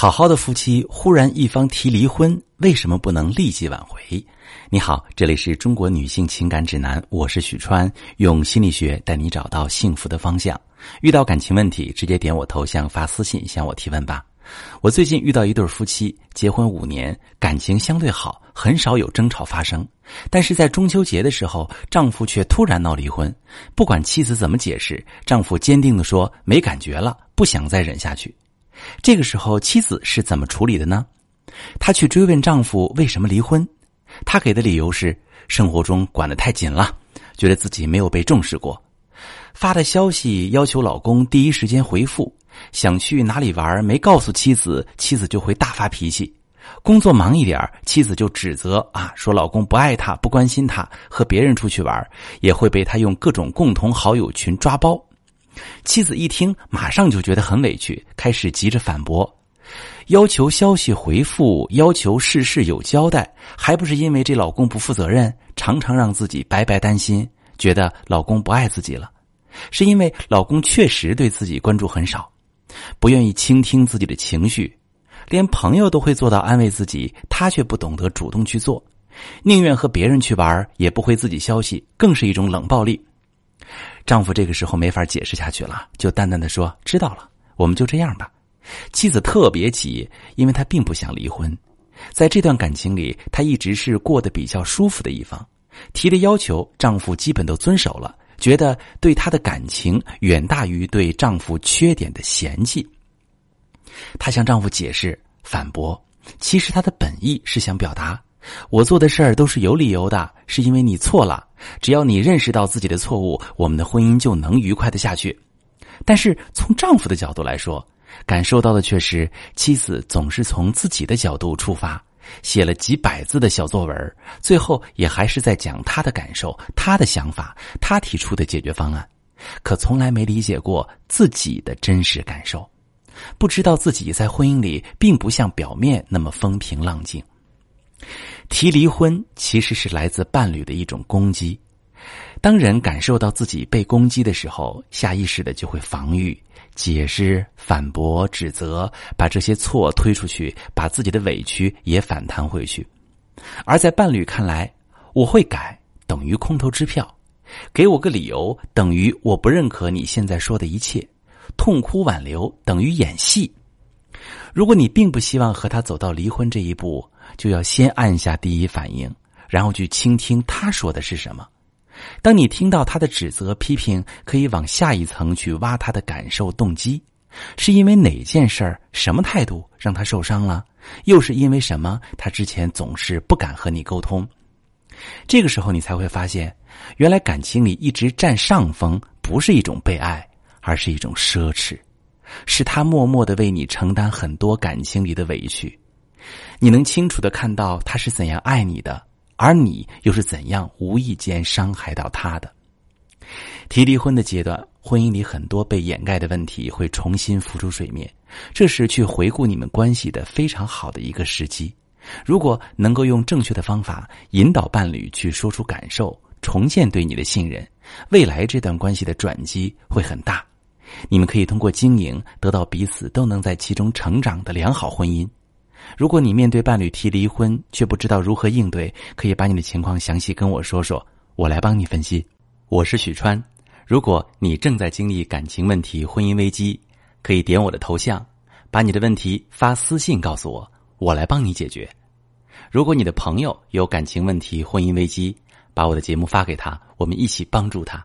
好好的夫妻忽然一方提离婚，为什么不能立即挽回？你好，这里是中国女性情感指南，我是许川，用心理学带你找到幸福的方向。遇到感情问题，直接点我头像发私信向我提问吧。我最近遇到一对夫妻，结婚五年，感情相对好，很少有争吵发生，但是在中秋节的时候，丈夫却突然闹离婚。不管妻子怎么解释，丈夫坚定的说没感觉了，不想再忍下去。这个时候，妻子是怎么处理的呢？她去追问丈夫为什么离婚，她给的理由是生活中管得太紧了，觉得自己没有被重视过。发的消息要求老公第一时间回复，想去哪里玩没告诉妻子，妻子就会大发脾气。工作忙一点，妻子就指责啊，说老公不爱她，不关心她，和别人出去玩，也会被他用各种共同好友群抓包。妻子一听，马上就觉得很委屈，开始急着反驳，要求消息回复，要求事事有交代，还不是因为这老公不负责任，常常让自己白白担心，觉得老公不爱自己了，是因为老公确实对自己关注很少，不愿意倾听自己的情绪，连朋友都会做到安慰自己，他却不懂得主动去做，宁愿和别人去玩，也不回自己消息，更是一种冷暴力。丈夫这个时候没法解释下去了，就淡淡的说：“知道了，我们就这样吧。”妻子特别急，因为她并不想离婚，在这段感情里，她一直是过得比较舒服的一方，提的要求丈夫基本都遵守了，觉得对她的感情远大于对丈夫缺点的嫌弃。她向丈夫解释、反驳，其实她的本意是想表达。我做的事儿都是有理由的，是因为你错了。只要你认识到自己的错误，我们的婚姻就能愉快的下去。但是从丈夫的角度来说，感受到的却是妻子总是从自己的角度出发，写了几百字的小作文，最后也还是在讲他的感受、他的想法、他提出的解决方案，可从来没理解过自己的真实感受，不知道自己在婚姻里并不像表面那么风平浪静。提离婚其实是来自伴侣的一种攻击。当人感受到自己被攻击的时候，下意识的就会防御、解释、反驳、指责，把这些错推出去，把自己的委屈也反弹回去。而在伴侣看来，我会改等于空头支票，给我个理由等于我不认可你现在说的一切，痛哭挽留等于演戏。如果你并不希望和他走到离婚这一步，就要先按下第一反应，然后去倾听他说的是什么。当你听到他的指责、批评，可以往下一层去挖他的感受、动机，是因为哪件事儿、什么态度让他受伤了？又是因为什么？他之前总是不敢和你沟通。这个时候，你才会发现，原来感情里一直占上风，不是一种被爱，而是一种奢侈。是他默默的为你承担很多感情里的委屈，你能清楚的看到他是怎样爱你的，而你又是怎样无意间伤害到他的。提离婚的阶段，婚姻里很多被掩盖的问题会重新浮出水面，这是去回顾你们关系的非常好的一个时机。如果能够用正确的方法引导伴侣去说出感受，重建对你的信任，未来这段关系的转机会很大。你们可以通过经营得到彼此都能在其中成长的良好婚姻。如果你面对伴侣提离婚却不知道如何应对，可以把你的情况详细跟我说说，我来帮你分析。我是许川。如果你正在经历感情问题、婚姻危机，可以点我的头像，把你的问题发私信告诉我，我来帮你解决。如果你的朋友有感情问题、婚姻危机，把我的节目发给他，我们一起帮助他。